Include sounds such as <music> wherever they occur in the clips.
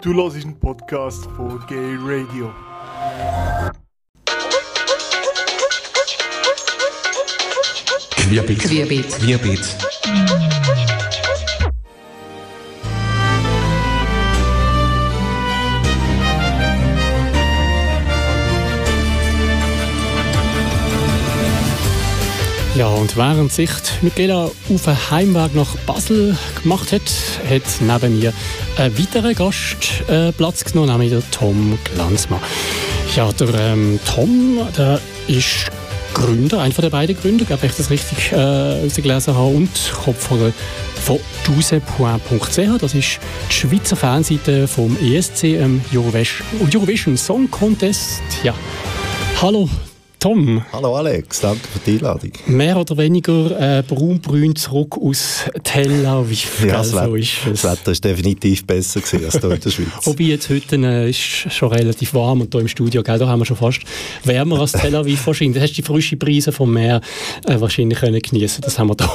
Du hörst einen Podcast von Gay Radio. Querbeet. Querbeet. Querbeet. Ja, und während sich Michaela auf den Heimweg nach Basel gemacht hat, hat neben mir ein weiterer Gast äh, Platz genommen, nämlich der Tom Glanzmann. Ja, der ähm, Tom, der ist Gründer, einer der beiden Gründer, glaube ich, das richtig äh, rausgelesen habe, und Kopfhörer von duse.ch. Das ist die Schweizer Fanseite vom ESC ähm, Eurovision Song Contest. Ja. Hallo, Tom. Hallo Alex, danke für die Einladung. Mehr oder weniger äh, braun-brün zurück aus Tel Aviv. Ja, das, so Wetter, ist es. das Wetter ist definitiv besser gewesen als hier in der Schweiz. <laughs> Wobei jetzt heute äh, ist schon relativ warm und hier im Studio, gell, da haben wir schon fast wärmer als Tel Aviv wahrscheinlich. Da hast du die frischen Brise vom Meer äh, wahrscheinlich können genießen. Das haben wir da,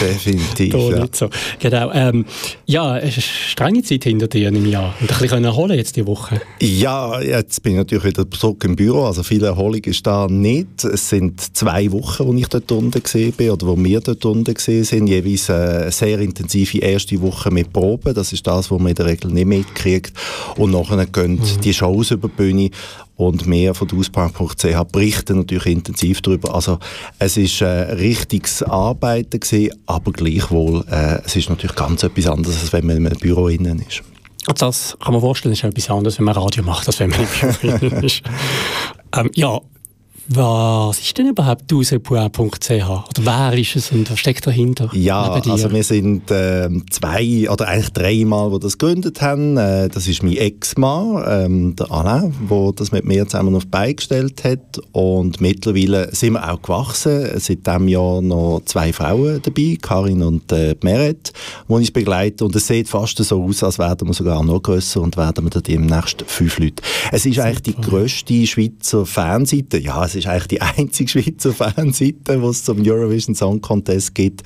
Definitiv, ja. nicht so. Genau. Ähm, ja, es ist eine strenge Zeit hinter dir im Jahr. Und ein bisschen erholen jetzt die Woche. Ja, jetzt bin ich natürlich wieder zurück im Büro, also viel Erholung ist da nicht. Es sind zwei Wochen, wo ich dort unten gesehen bin oder wo wir dort unten gesehen sind. Jeweils eine sehr intensive erste Woche mit Proben, das ist das, was man in der Regel nicht mitkriegt. Und nachher gehen die Shows über die Bühne und mehr von auspark.ch berichten natürlich intensiv darüber. Also es ist äh, richtiges Arbeiten gewesen, aber gleichwohl, äh, es ist natürlich ganz etwas anderes, als wenn man in einem Büro innen ist. Und das kann man vorstellen, ist etwas anderes, wenn man Radio macht, als wenn man im Büro <laughs> ist. Ähm, ja, was ist denn überhaupt duse.ch? Oder wer ist es und was steckt dahinter? Ja, also wir sind äh, zwei oder eigentlich dreimal, die das gegründet haben. Äh, das ist mein Ex-Mann, ähm, der Alain, der das mit mir zusammen auf die Beine gestellt hat. Und mittlerweile sind wir auch gewachsen. Seit diesem Jahr noch zwei Frauen dabei, Karin und äh, Meret, die uns begleiten. Und es sieht fast so aus, als wären wir sogar noch grösser und werden wir dann demnächst fünf Leute. Es ist eigentlich die grösste Schweizer Fanseite. Ja, es ist eigentlich die <laughs> einzige Schweizer Fanseite, die es zum Eurovision Song Contest gibt.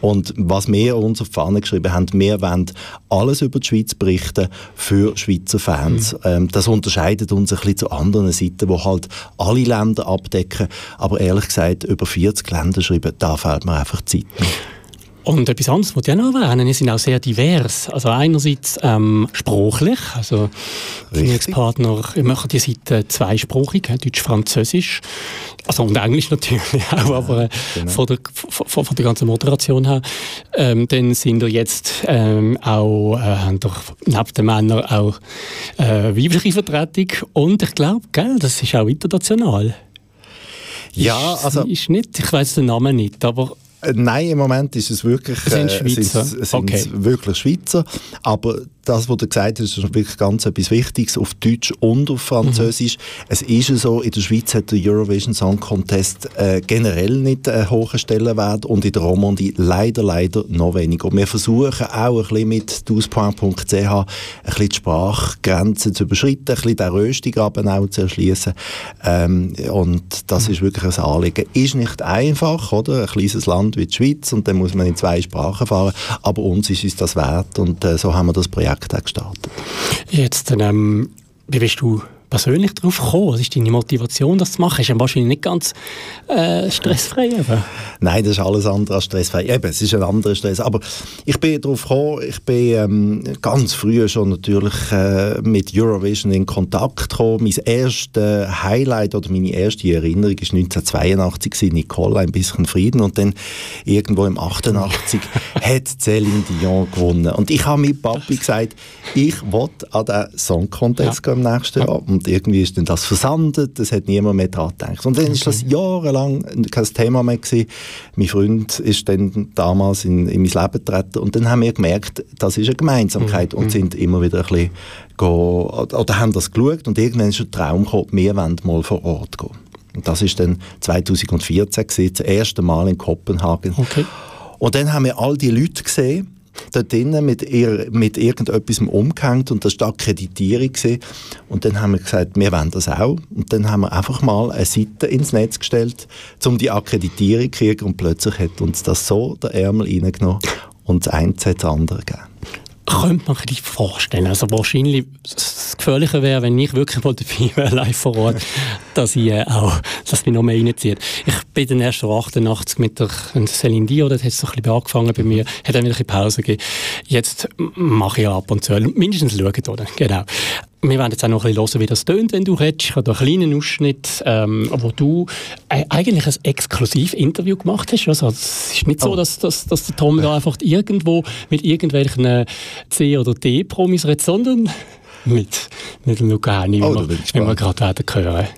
Und was wir uns auf die Fahne geschrieben haben, wir wollen alles über die Schweiz berichten für Schweizer Fans. Ähm, das unterscheidet uns ein bisschen zu anderen Seiten, die halt alle Länder abdecken. Aber ehrlich gesagt, über 40 Länder schreiben, da fehlt mir einfach Zeit. Und etwas anderes, was ich auch noch erwähnen, die sind auch sehr divers. Also einerseits ähm, sprachlich, also. Partner machen die Seite zweisprachig, äh, Deutsch-Französisch, also und Englisch <laughs> natürlich auch, aber äh, genau. von, der, von, von der ganzen Moderation her. Ähm, dann sind wir jetzt ähm, auch, äh, haben doch neben den Männern auch äh, weibliche Vertretung und ich glaube, gell, das ist auch international. Ja, also- ist nicht, ich weiß den Namen nicht, aber Nein, im Moment ist es wirklich, sind äh, Schweizer. sind's- sind's Okay. wirklich Schweizer. Aber das, was du gesagt hast, ist wirklich ganz etwas Wichtiges auf Deutsch und auf Französisch. Es ist ja so, in der Schweiz hat der Eurovision Song Contest äh, generell nicht einen hohen Stellenwert und in der Romandie leider, leider noch weniger. Und wir versuchen auch ein bisschen mit duspoint.ch ein bisschen die Sprachgrenzen zu überschreiten, ein bisschen den Röstigraben auch zu erschließen. Ähm, und das ist wirklich ein Anliegen. Ist nicht einfach, oder? Ein kleines Land wie die Schweiz und dann muss man in zwei Sprachen fahren. Aber uns ist es das wert und äh, so haben wir das Projekt auch gestartet. Jetzt, ähm, wie bist du persönlich darauf gekommen? Was ist deine Motivation, das zu machen? Ist ja wahrscheinlich nicht ganz äh, stressfrei. Eben. Nein, das ist alles andere als stressfrei. Eben, es ist ein anderer Stress. Aber ich bin darauf gekommen, ich bin ähm, ganz früh schon natürlich äh, mit Eurovision in Kontakt gekommen. Mein erstes Highlight oder meine erste Erinnerung war 1982 gewesen, Nicole, ein bisschen Frieden. Und dann irgendwo im 88 <laughs> hat Céline Dion gewonnen. Und ich habe mit Papi gesagt, ich will an den Song Contest Ja. gehen im nächsten Jahr. Und irgendwie ist dann das versandet, es hat niemand mehr daran gedacht. Und dann ist das jahrelang kein Thema mehr gewesen. Mein Freund ist dann damals in, in mein Leben getreten und dann haben wir gemerkt, das ist eine Gemeinsamkeit und sind immer wieder ein bisschen go, oder haben das geschaut und irgendwann ist ein Traum gekommen, wir wollen mal vor Ort gehen. Und das ist dann 2014 gewesen, das erste Mal in Kopenhagen. Okay. Und dann haben wir all die Leute gesehen, dort drinnen mit, ihr, mit irgendetwas umgehängt und das war die Akkreditierung. Und dann haben wir gesagt, wir wollen das auch. Und dann haben wir einfach mal eine Seite ins Netz gestellt, um die Akkreditierung zu kriegen und plötzlich hat uns das so der Ärmel reingenommen und das eine hat das andere gegeben. könnte man sich vorstellen. Also wahrscheinlich das Gefährliche wäre, wenn ich wirklich mal dabei wäre, <laughs> live vor Ort, dass ich äh, auch, dass mich noch mehr reinzieht. Ich bin dann erst so 88 mit der Celine Dion, das hat so ein bisschen angefangen bei mir, hat dann wieder eine Pause gegeben. Jetzt mache ich ab und zu, mindestens schauen, oder? Genau. Wir werden jetzt auch noch ein bisschen hören, wie das tönt, wenn du redest. Ich habe einen kleinen Ausschnitt, ähm, wo du äh, eigentlich ein exklusiv Interview gemacht hast. Also, es ist nicht so, oh. dass, dass, dass der Tom da <laughs> einfach irgendwo mit irgendwelchen äh, C- oder D-Promis redet, sondern mit, mit Luca Henni, oh, wie wir gerade werden hören.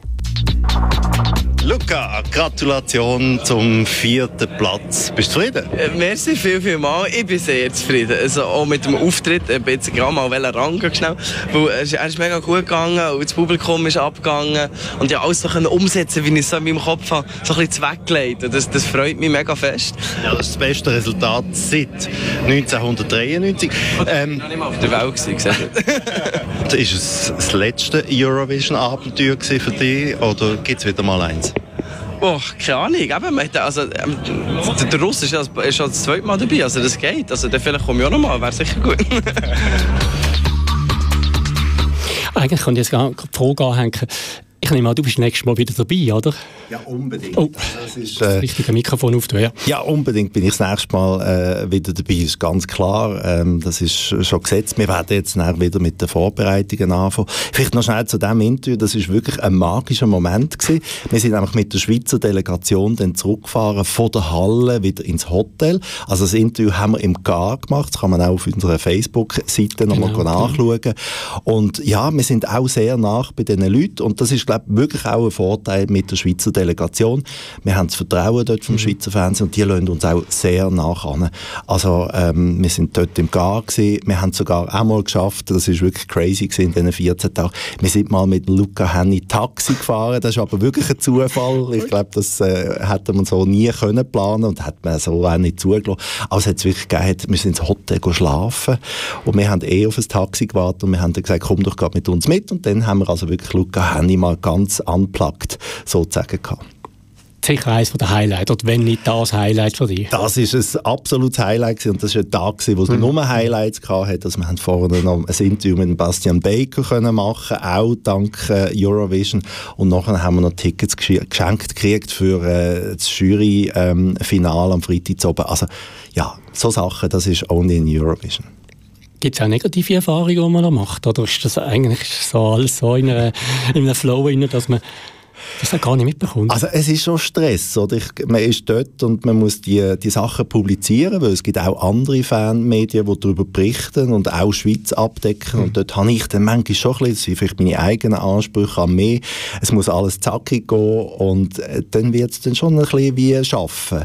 Luca, Gratulation zum vierten Platz. Bist du zufrieden? Äh, merci viel, viel mal. Ich bin sehr zufrieden. Also auch mit dem Auftritt. Ich bin jetzt gerade mal Rang schnell. Weil er ist mega gut gegangen und das Publikum ist abgegangen. Und ja, alles so umsetzen, wie ich es so in meinem Kopf habe, so ein bisschen weggelegt. Das, das freut mich mega fest. Ja, das ist das beste Resultat seit 1993. Ähm, ich war nicht mal auf der Welt. Gewesen, <laughs> ist es das letzte Eurovision-Abenteuer für dich oder gibt es wieder mal eins? Oh, keine Ahnung. Eben, also, ähm, der Russ ist, ist schon das zweite Mal dabei, also das geht. Also, dann vielleicht komme ich auch noch mal, wäre sicher gut. <laughs> Eigentlich kann ich jetzt die Frage anhängen. Ich nehme an, du bist nächstes Mal wieder dabei, oder? Ja, unbedingt. Oh, das ist äh, richtig, ein Mikrofon auf, ja. Ja, unbedingt bin ich das nächste Mal äh, wieder dabei, das ist ganz klar. Ähm, das ist schon gesetzt. Wir werden jetzt wieder mit den Vorbereitungen anfangen. Vielleicht noch schnell zu diesem Interview, das ist wirklich ein magischer Moment gewesen. Wir sind nämlich mit der Schweizer Delegation dann zurückgefahren von der Halle wieder ins Hotel. Also das Interview haben wir im Gar gemacht, das kann man auch auf unserer Facebook-Seite nochmal genau, nachschauen. Genau. Und ja, wir sind auch sehr nach bei diesen Leuten und das ist glaube wirklich auch ein Vorteil mit der Schweizer Delegation. Wir haben das Vertrauen dort vom mhm. Schweizer Fernsehen und die lassen uns auch sehr nach an. Also ähm, wir sind dort im Gar gewesen. Wir haben sogar auch mal geschafft, das ist wirklich crazy gewesen in diesen 14 Tagen, wir sind mal mit Luca Henny Taxi gefahren. Das ist aber wirklich ein Zufall. Ich glaube, das äh, hätte man so nie können planen und hat man so auch nicht zugelassen. Es hat es wirklich gegeben, wir sind ins Hotel schlafen und wir haben eh auf ein Taxi gewartet und wir haben dann gesagt, komm doch gerade mit uns mit und dann haben wir also wirklich Luca Henny mal ganz unplugged sozusagen gehabt sicher eines der Highlights, oder wenn nicht das Highlight für dich? Das ist ein absolutes Highlight und das war ein Tag, wo es mhm. nur Highlights hatte. Also wir haben vorher noch ein Interview mit Bastian Baker können machen, auch dank äh, Eurovision und nachher haben wir noch Tickets geschenkt gekriegt für äh, das Jury-Finale ähm, am Freitag Also ja, so Sachen, das ist only in Eurovision. Gibt es auch negative Erfahrungen, die man da macht? Oder ist das eigentlich so alles so in, einer, in einem Flow, dass man das hat gar nicht mitbekommen. Also es ist schon Stress, oder? Ich, man ist dort und man muss die, die Sachen publizieren, weil es gibt auch andere Fanmedien, die darüber berichten und auch Schweiz abdecken. Mhm. Und dort habe ich dann manchmal schon ein bisschen, vielleicht meine eigenen Ansprüche an mich, es muss alles zackig gehen und äh, dann wird es dann schon ein bisschen wie schaffen.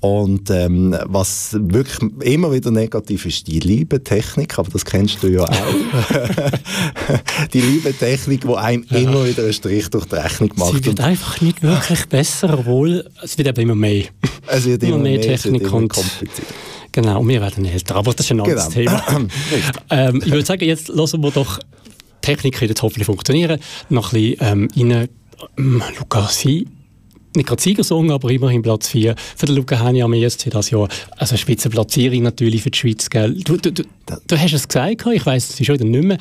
Und ähm, was wirklich immer wieder negativ ist, die liebe Technik, aber das kennst du ja auch. <laughs> die liebe Technik, die einem ja. immer wieder einen Strich durch die Rechnung macht. Sie wird einfach nicht wirklich besser, obwohl es wird eben immer mehr. Es wird immer, immer mehr, Technik immer und Genau, und wir werden älter, aber das ist ein anderes genau. Thema. <clears throat> ähm, ich würde sagen, jetzt lassen wir doch Technik wird hoffentlich funktionieren. Noch ein bisschen ähm, rein, ähm, Lukas, nicht gerade Siegersong, aber immerhin Platz 4 für den Luca Hani am ESC das Jahr. Also eine Spitzenplatzierung natürlich für die Schweiz. Gell? Du, du, du, du hast es gesagt, ich weiss es ist heute nicht mehr.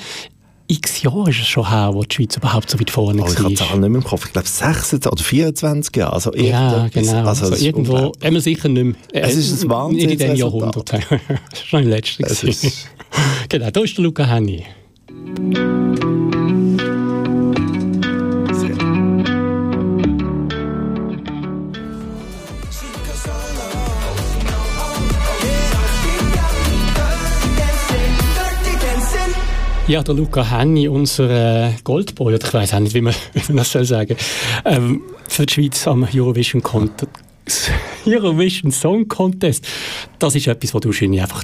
X Jahre ist es schon her, wo die Schweiz überhaupt so weit vorne oh, war. Ich habe nicht mehr im Kopf. Ich glaube 26 oder 24 Jahre. Also ja, genau. Also, also irgendwo, immer sicher nicht mehr. Äh, es ist ein Wahnsinn. Nicht in diesem Jahrhundert. das <laughs> war schon im letzten. genau, da ist der Luca Henny. Ja, der Luca Henny, unser äh, Goldboy, oder ich weiß auch nicht, wie man, <laughs> wie man das soll sagen, ähm, für die Schweiz am Eurovision, Contest, <laughs> Eurovision Song Contest. Das ist etwas, was du wahrscheinlich einfach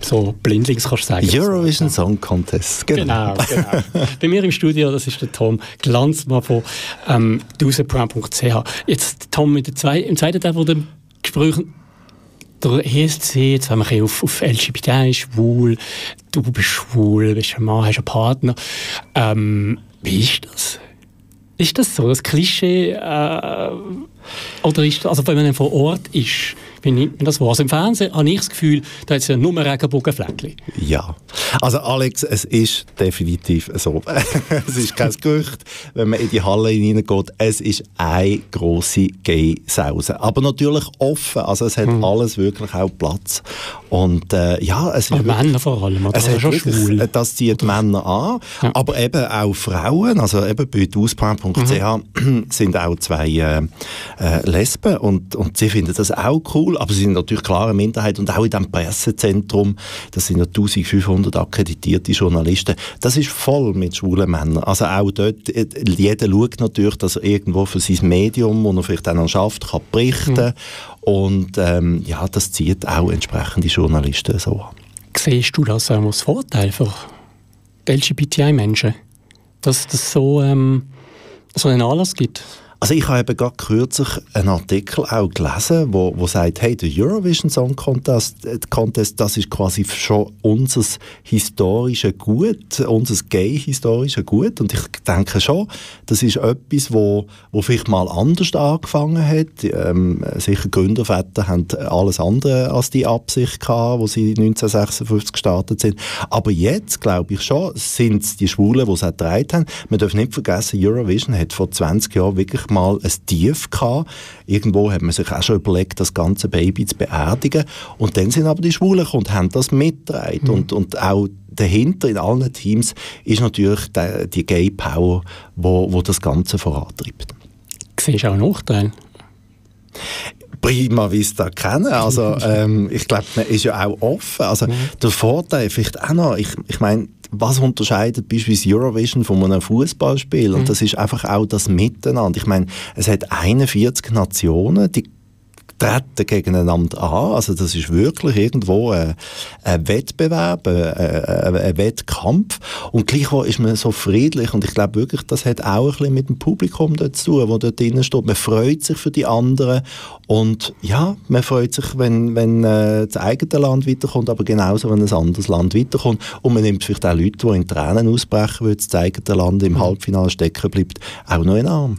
so blindlings kannst sagen. Eurovision Song Contest, genau. genau, genau. Bei mir im Studio, das ist der Tom Glanzmann von ähm. Jetzt, Tom, mit der zwei, im zweiten Teil von dem Gespräch der ESC, jetzt haben wir auf, auf LGBT, schwul, du bist schwul, bist ein Mann, hast einen Partner. Ähm, wie ist das? Ist das so, das Klischee? Äh, oder ist das, also wenn man vor Ort ist, Wie nimmt man das wahr? Also im Fernsehen habe ich das Gefühl, da hat es ja nur Regenbogenfleckchen. Ja, also Alex, es ist definitiv so. <laughs> es ist kein Gerücht, wenn man in die Halle hineingeht. Es ist eine grosse Gay-Sause. Aber natürlich offen, also es hat hm. alles wirklich auch Platz. Und äh, ja, es ist... Männer vor allem, oder? Es hat schon schwul. Das zieht Männer an, ja. aber eben auch Frauen, also eben bei ausplan.ch mhm. <clears throat> sind auch zwei äh, äh, Lesben und, und sie finden das auch cool, aber sie sind natürlich klare Minderheit und auch in diesem Pressezentrum, das sind ja 1500 akkreditierte Journalisten, das ist voll mit schwulen Männern. Also auch dort, äh, jeder schaut natürlich, dass er irgendwo für sein Medium, das er vielleicht dann schafft, kann berichten mhm. und ähm, ja, das zieht auch entsprechende Journalisten so an. Siehst du das als Vorteil für LGBTI-Menschen, dass es so, ähm, so einen Anlass gibt? Also ich habe eben gerade kürzlich einen Artikel auch gelesen, wo, wo sagt, hey, der Eurovision Song Contest, äh, Contest, das ist quasi schon unser historisches Gut, unser gay-historisches Gut. Und ich denke schon, das ist etwas, wo, wo vielleicht mal anders angefangen hat. Ähm, sicher Gründerväter haben alles andere als die Absicht gehabt, wo sie 1956 gestartet sind. Aber jetzt, glaube ich schon, sind es die Schwulen, die es auch getragen haben. Man darf nicht vergessen, Eurovision hat vor 20 Jahren wirklich mal ein Tief gehabt. Irgendwo hat man sich auch schon überlegt, das ganze Baby zu beerdigen. Und dann sind aber die Schwulen und haben das mitgetragen. Mhm. Und, und auch dahinter in allen Teams ist natürlich die, die Gay Power, wo, wo das Ganze vorantreibt. Siehst du auch Nachteile? prima vista kennen. Also <laughs> ähm, ich glaube, man ist ja auch offen. Also mhm. der Vorteil vielleicht auch noch, ich, ich meine, was unterscheidet beispielsweise Eurovision von einem Fußballspiel? Und mhm. das ist einfach auch das Miteinander. Ich meine, es hat 41 Nationen, die treten gegeneinander an. Also das ist wirklich irgendwo ein, ein Wettbewerb, ein, ein, Wettkampf. Und gleichwohl ist man so friedlich. Und ich glaube wirklich, das hat auch ein mit dem Publikum dort zu tun, wo dort drinnen steht. Man freut sich für die anderen. Und ja, man freut sich, wenn, wenn äh, das eigene Land weiterkommt, aber genauso, wenn ein anderes Land weiterkommt. Und man nimmt vielleicht auch Leute, die in Tränen ausbrechen, weil das eigene Land im Halbfinale stecken bleibt, auch noch in den Arm.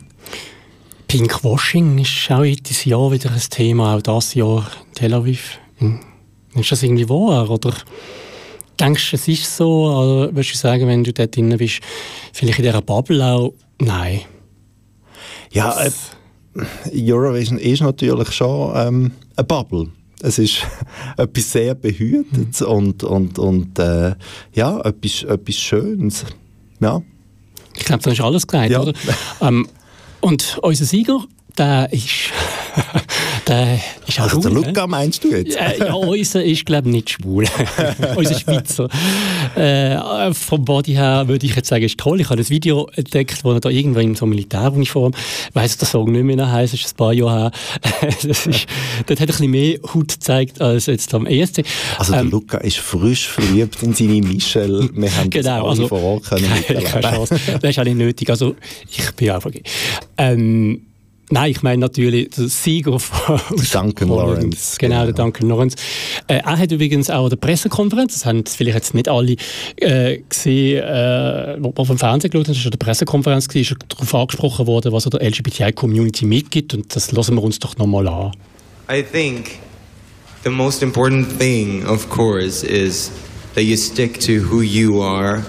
Pinkwashing ist auch dieses Jahr wieder ein Thema, auch das Jahr in Tel Aviv. Hm. Ist das irgendwie wahr? Oder denkst du, es ist so? Oder würdest du sagen, wenn du dort drin bist, vielleicht in dieser Bubble auch, nein? Ja, äh, Eurovision ist natürlich schon ähm, eine Bubble. Es ist <laughs> etwas sehr Behütetes mhm. und, und, und äh, ja, etwas, etwas Schönes. Ja. Ich glaube, da ist alles gesagt, ja. oder? ähm, und unser Sieger, der ist, <laughs> der ist auch also der Luca meinst du jetzt? äh, ja, unser ist glaube ich nicht schwul. <laughs> unser Schweizer. Äh, vom Body her würde ich jetzt sagen, ist toll. Ich habe ein Video entdeckt, wo er da irgendwo in so einer Militäruniform, ich weiss der Song nicht mehr heisst, ist ein paar Jahre her. <laughs> das ist, dort hat er ein bisschen mehr Haut gezeigt als jetzt am ESC. Also der ähm, Luca ist frisch verliebt in seine Michelle. Wir haben genau, das also, vor Ort können keine, keine Chance. Das ist auch nicht nötig. Also ich bin einfach... Ähm, Nein, ich meine natürlich der Sieger von Duncan Lawrence. Genau, genau, der Duncan Lawrence. Äh, er hat übrigens auch eine Pressekonferenz, das haben vielleicht jetzt nicht alle äh, gesehen, äh, wo vom Fernsehen geschaut haben, das war eine Pressekonferenz, ist er darauf angesprochen worden, was er der LGBTI-Community mitgibt und das lassen wir uns doch nochmal an. I think the most important thing, of course, is that you stick to who you are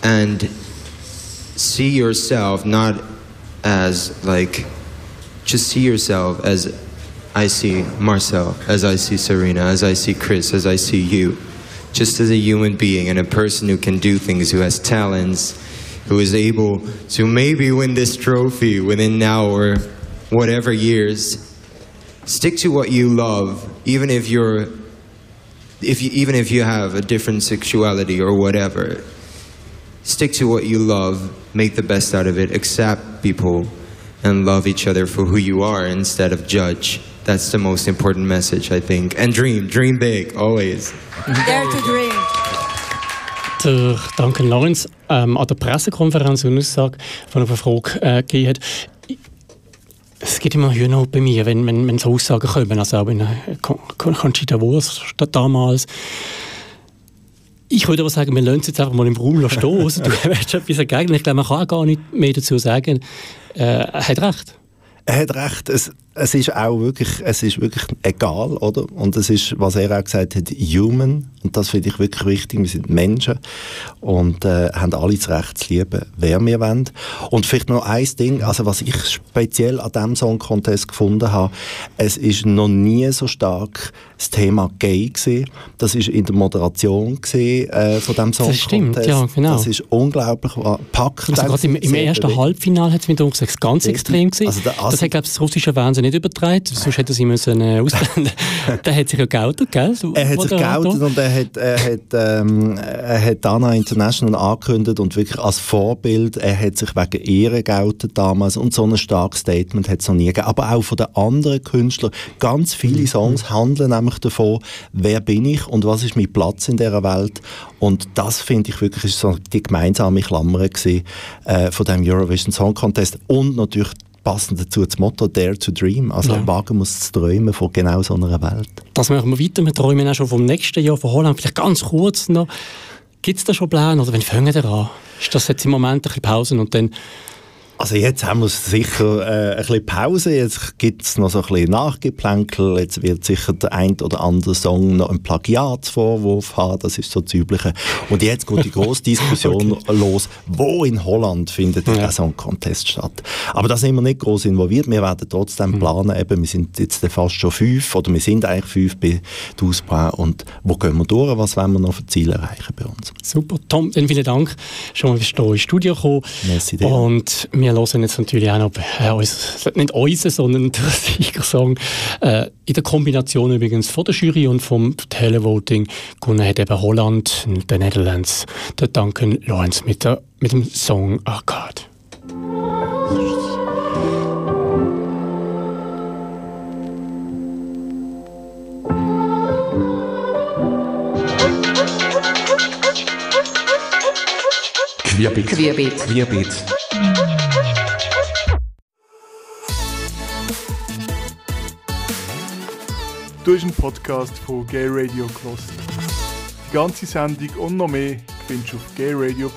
and see yourself not as like just see yourself as I see Marcel, as I see Serena, as I see Chris, as I see you. Just as a human being and a person who can do things, who has talents, who is able to maybe win this trophy within now or whatever years. Stick to what you love, even if you're if you, even if you have a different sexuality or whatever. Stick to what you love, make the best out of it, accept people, and love each other for who you are instead of judge. That's the most important message, I think. And dream, dream big, always. Dare to dream. Der Duncan Lawrence ähm, an der Pressekonferenz eine Aussage von einer Frage äh, gegeben hat. Es gibt immer Hühner bei mir, wenn, wenn, wenn so Aussagen kommen. Also auch in Conchita Wurst damals ich würde aber sagen, wir lassen es jetzt einfach mal im Raum stehen. <laughs> Du hast etwas dagegen. Ich glaube, man kann auch gar nicht mehr dazu sagen. Äh, er hat recht. Er hat recht, es, es ist auch wirklich, es ist wirklich egal, oder? Und es ist, was er auch gesagt hat, human. Und das finde ich wirklich wichtig. Wir sind Menschen und äh, haben alle das Recht zu lieben, wer wir wollen. Und vielleicht noch ein Ding, also was ich speziell an diesem Song Contest gefunden habe, es ist noch nie so stark das Thema Gay gewesen. Das ist in der Moderation gewesen, äh, von diesem Song Das stimmt, Contest. ja, genau. Das ist unglaublich packend. Also gerade im, im ersten. Halbfinale hat es mit uns ganz extrem gewesen. Also der das hat, glaube ich, das russische Fernsehen nicht übertragen, sonst hätte er sie müssen äh, ausblenden. <laughs> der hat sich ja geoutet, gell? So, Er hat sich geoutet und er hat, er hat, ähm, er hat Dana International angekündigt und wirklich als Vorbild, er hat sich wegen ihr geoutet damals und so ein starkes Statement hat es noch nie gegeben. Aber auch von den anderen Künstlern, ganz viele Mhm. Songs handeln nämlich davon, wer bin ich und was ist mein Platz in dieser Welt und das finde ich wirklich ist so die gemeinsame Klammer gewesen, äh, von dem Eurovision Song Contest und natürlich passend dazu das Motto Dare to Dream, also Ja. wagen muss zu träumen von genau so einer Welt. Das machen wir weiter. Wir träumen auch schon vom nächsten Jahr von Holland. Vielleicht ganz kurz noch. Gibt es da schon Pläne oder wann fangen wir an? Ist das jetzt im Moment ein bisschen Pause und dann Also jetzt haben wir sicher äh, ein bisschen Pause, jetzt gibt es noch so ein bisschen Nachgeplänkel, jetzt wird sicher der ein oder andere Song noch einen Plagiatsvorwurf haben, das ist so das Übliche. Und jetzt geht die grosse <laughs> Diskussion los, wo in Holland findet Ja. der Song Contest statt. Aber da sind wir nicht groß involviert, wir werden trotzdem Mhm. planen, eben, wir sind jetzt fast schon fünf, oder wir sind eigentlich fünf bei Ausbau und wo gehen wir durch, was wollen wir noch für Ziele erreichen bei uns. Super, Tom, dann vielen Dank. Schon mal bist du hier ins Studio gekommen. Merci dir. Und wir hören jetzt natürlich auch noch, äh, uns, nicht unseren, sondern den Siegersong. Äh, in der Kombination übrigens von der Jury und vom Televoting gewonnen hat eben Holland, der Netherlands, der Duncan Lawrence mit, der, mit dem Song Arcade. Querbeet. Querbeet. Querbeet. Du hast einen Podcast von Gay Radio gehört. Die ganze Sendung und noch mehr findest du auf gayradio.lgbt.